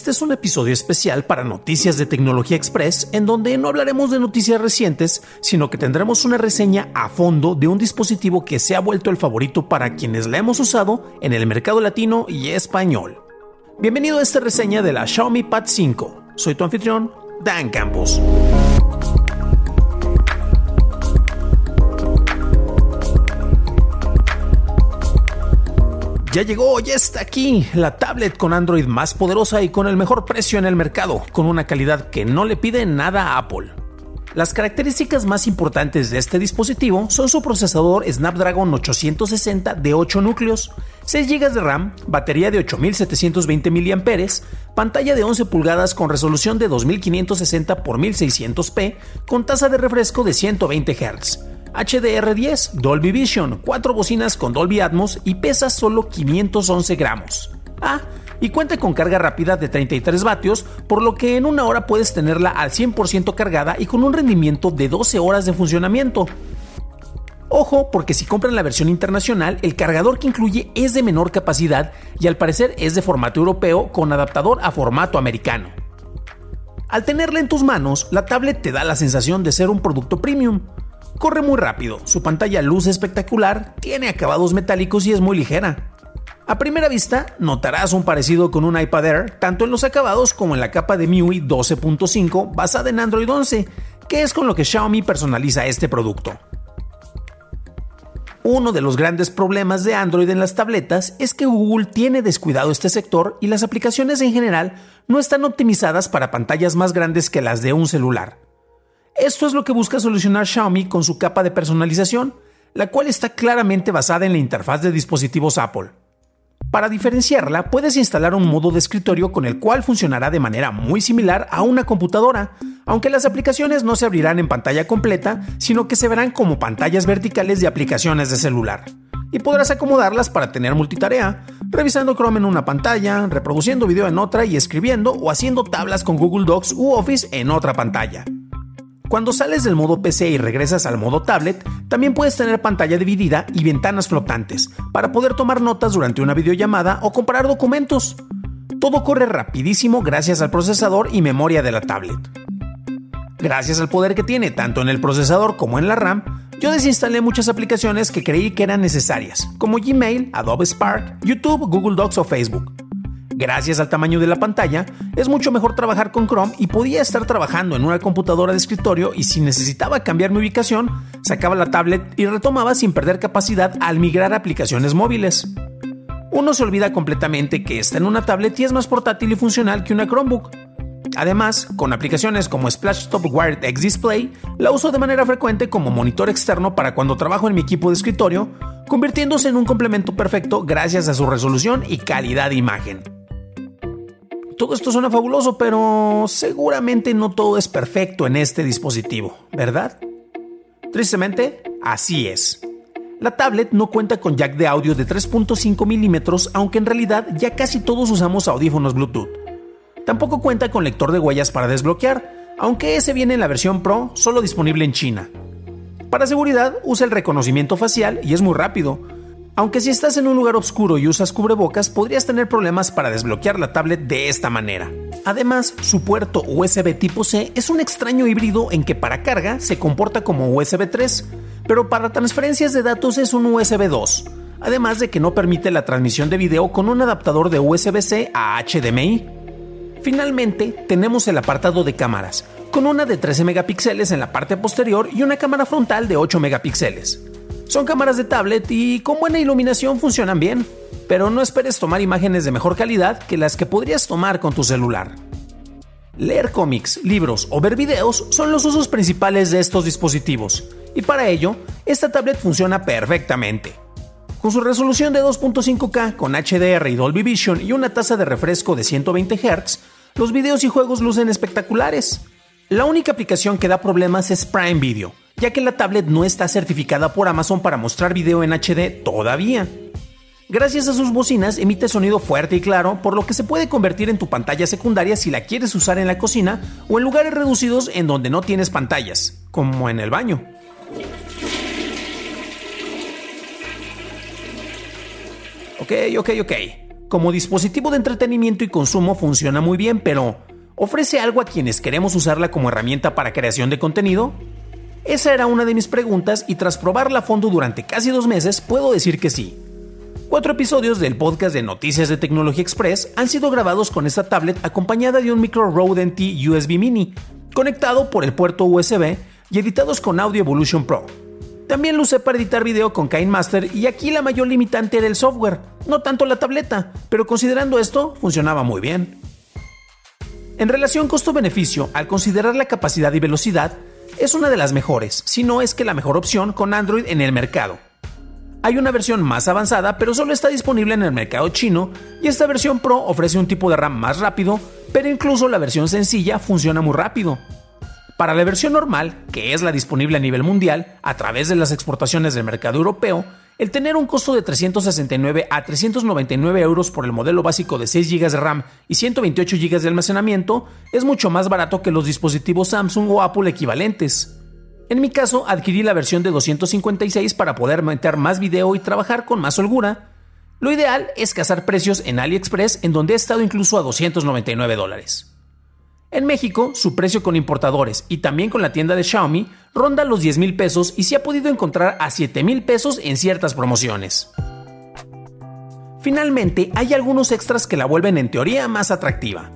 Este es un episodio especial para Noticias de Tecnología Express, en donde no hablaremos de noticias recientes, sino que tendremos una reseña a fondo de un dispositivo que se ha vuelto el favorito para quienes la hemos usado en el mercado latino y español. Bienvenido a esta reseña de la Xiaomi Pad 5. Soy tu anfitrión, Dan Campos. Ya llegó, ya está aquí, la tablet con Android más poderosa y con el mejor precio en el mercado, con una calidad que no le pide nada a Apple. Las características más importantes de este dispositivo son su procesador Snapdragon 860 de 8 núcleos, 6 GB de RAM, batería de 8720 mAh, pantalla de 11 pulgadas con resolución de 2560 x 1600p con tasa de refresco de 120 Hz, HDR10, Dolby Vision, 4 bocinas con Dolby Atmos y pesa solo 511 gramos. Ah, y cuenta con carga rápida de 33 vatios, por lo que en una hora puedes tenerla al 100% cargada y con un rendimiento de 12 horas de funcionamiento. Ojo, porque si compran la versión internacional, el cargador que incluye es de menor capacidad y al parecer es de formato europeo con adaptador a formato americano. Al tenerla en tus manos, la tablet te da la sensación de ser un producto premium. Corre muy rápido, su pantalla luce espectacular, tiene acabados metálicos y es muy ligera. A primera vista, notarás un parecido con un iPad Air, tanto en los acabados como en la capa de MIUI 12.5 basada en Android 11, que es con lo que Xiaomi personaliza este producto. Uno de los grandes problemas de Android en las tabletas es que Google tiene descuidado este sector y las aplicaciones en general no están optimizadas para pantallas más grandes que las de un celular. Esto es lo que busca solucionar Xiaomi con su capa de personalización, la cual está claramente basada en la interfaz de dispositivos Apple. Para diferenciarla, puedes instalar un modo de escritorio con el cual funcionará de manera muy similar a una computadora, aunque las aplicaciones no se abrirán en pantalla completa, sino que se verán como pantallas verticales de aplicaciones de celular. Y podrás acomodarlas para tener multitarea, revisando Chrome en una pantalla, reproduciendo video en otra y escribiendo o haciendo tablas con Google Docs u Office en otra pantalla. Cuando sales del modo PC y regresas al modo tablet, también puedes tener pantalla dividida y ventanas flotantes para poder tomar notas durante una videollamada o comparar documentos. Todo corre rapidísimo gracias al procesador y memoria de la tablet. Gracias al poder que tiene tanto en el procesador como en la RAM, yo desinstalé muchas aplicaciones que creí que eran necesarias, como Gmail, Adobe Spark, YouTube, Google Docs o Facebook. Gracias al tamaño de la pantalla, es mucho mejor trabajar con Chrome y podía estar trabajando en una computadora de escritorio y si necesitaba cambiar mi ubicación, sacaba la tablet y retomaba sin perder capacidad al migrar a aplicaciones móviles. Uno se olvida completamente que está en una tablet y es más portátil y funcional que una Chromebook. Además, con aplicaciones como Splashtop Wired X Display, la uso de manera frecuente como monitor externo para cuando trabajo en mi equipo de escritorio, convirtiéndose en un complemento perfecto gracias a su resolución y calidad de imagen. Todo esto suena fabuloso, pero seguramente no todo es perfecto en este dispositivo, ¿verdad? Tristemente, así es. La tablet no cuenta con jack de audio de 3.5 milímetros, aunque en realidad ya casi todos usamos audífonos Bluetooth. Tampoco cuenta con lector de huellas para desbloquear, aunque ese viene en la versión Pro, solo disponible en China. Para seguridad, usa el reconocimiento facial y es muy rápido, aunque si estás en un lugar oscuro y usas cubrebocas, podrías tener problemas para desbloquear la tablet de esta manera. Además, su puerto USB tipo C es un extraño híbrido en que para carga se comporta como USB 3, pero para transferencias de datos es un USB 2, además de que no permite la transmisión de video con un adaptador de USB-C a HDMI. Finalmente, tenemos el apartado de cámaras, con una de 13 megapíxeles en la parte posterior y una cámara frontal de 8 megapíxeles. Son cámaras de tablet y con buena iluminación funcionan bien, pero no esperes tomar imágenes de mejor calidad que las que podrías tomar con tu celular. Leer cómics, libros o ver videos son los usos principales de estos dispositivos, y para ello, esta tablet funciona perfectamente. Con su resolución de 2.5K con HDR y Dolby Vision y una tasa de refresco de 120 Hz, los videos y juegos lucen espectaculares. La única aplicación que da problemas es Prime Video, ya que la tablet no está certificada por Amazon para mostrar video en HD todavía. Gracias a sus bocinas emite sonido fuerte y claro, por lo que se puede convertir en tu pantalla secundaria si la quieres usar en la cocina o en lugares reducidos en donde no tienes pantallas, como en el baño. Ok, ok, ok. Como dispositivo de entretenimiento y consumo funciona muy bien, pero ¿ofrece algo a quienes queremos usarla como herramienta para creación de contenido? Esa era una de mis preguntas y tras probarla a fondo durante casi dos meses puedo decir que sí. Cuatro episodios del podcast de Noticias de Tecnología Express han sido grabados con esta tablet acompañada de un micro Rode NT USB Mini, conectado por el puerto USB y editados con Audio Evolution Pro. También lo usé para editar video con KineMaster y aquí la mayor limitante era el software, no tanto la tableta, pero considerando esto, funcionaba muy bien. En relación costo-beneficio, al considerar la capacidad y velocidad, es una de las mejores, si no es que la mejor opción con Android en el mercado. Hay una versión más avanzada, pero solo está disponible en el mercado chino, y esta versión Pro ofrece un tipo de RAM más rápido, pero incluso la versión sencilla funciona muy rápido. Para la versión normal, que es la disponible a nivel mundial, a través de las exportaciones del mercado europeo, el tener un costo de 369 a 399 euros por el modelo básico de 6 GB de RAM y 128 GB de almacenamiento es mucho más barato que los dispositivos Samsung o Apple equivalentes. En mi caso, adquirí la versión de 256 para poder meter más video y trabajar con más holgura. Lo ideal es cazar precios en AliExpress, en donde he estado incluso a 299 dólares. En México, su precio con importadores y también con la tienda de Xiaomi ronda los 10 mil pesos y se ha podido encontrar a 7 mil pesos en ciertas promociones. Finalmente, hay algunos extras que la vuelven en teoría más atractiva.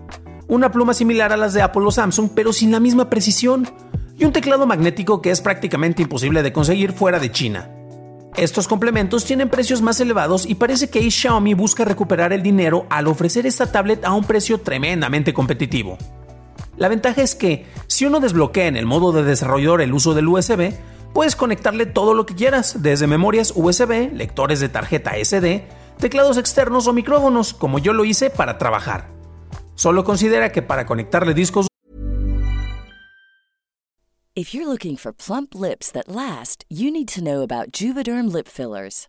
Una pluma similar a las de Apple o Samsung, pero sin la misma precisión y un teclado magnético que es prácticamente imposible de conseguir fuera de China. Estos complementos tienen precios más elevados y parece que Xiaomi busca recuperar el dinero al ofrecer esta tablet a un precio tremendamente competitivo. La ventaja es que, si uno desbloquea en el modo de desarrollador el uso del USB, puedes conectarle todo lo que quieras, desde memorias USB, lectores de tarjeta SD, teclados externos o micrófonos, como yo lo hice para trabajar. Solo considera que para conectarle discos If you're looking for plump lips that last, you need to know about Juvederm lip fillers.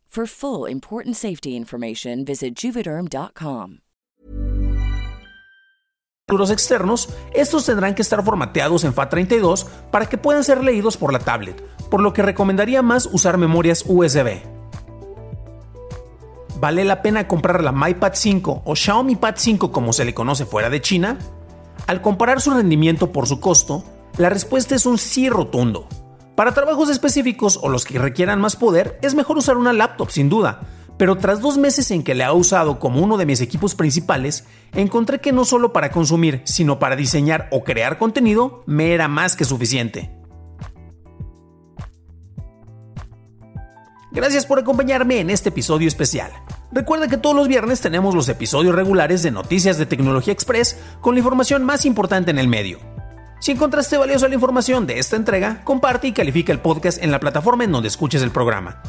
For full important safety information, visit juvederm.com. Los externos, estos tendrán que estar formateados en FAT32 para que puedan ser leídos por la tablet, por lo que recomendaría más usar memorias USB. ¿Vale la pena comprar la MyPad 5 o Xiaomi Pad 5 como se le conoce fuera de China? Al comparar su rendimiento por su costo, la respuesta es un sí rotundo. Para trabajos específicos o los que requieran más poder, es mejor usar una laptop sin duda, pero tras dos meses en que la he usado como uno de mis equipos principales, encontré que no solo para consumir, sino para diseñar o crear contenido, me era más que suficiente. Gracias por acompañarme en este episodio especial. Recuerda que todos los viernes tenemos los episodios regulares de Noticias de Tecnología Express con la información más importante en el medio. Si encontraste valiosa la información de esta entrega, comparte y califica el podcast en la plataforma en donde escuches el programa.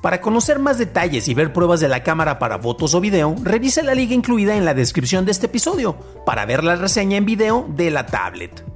Para conocer más detalles y ver pruebas de la cámara para fotos o video, revise la liga incluida en la descripción de este episodio para ver la reseña en video de la tablet.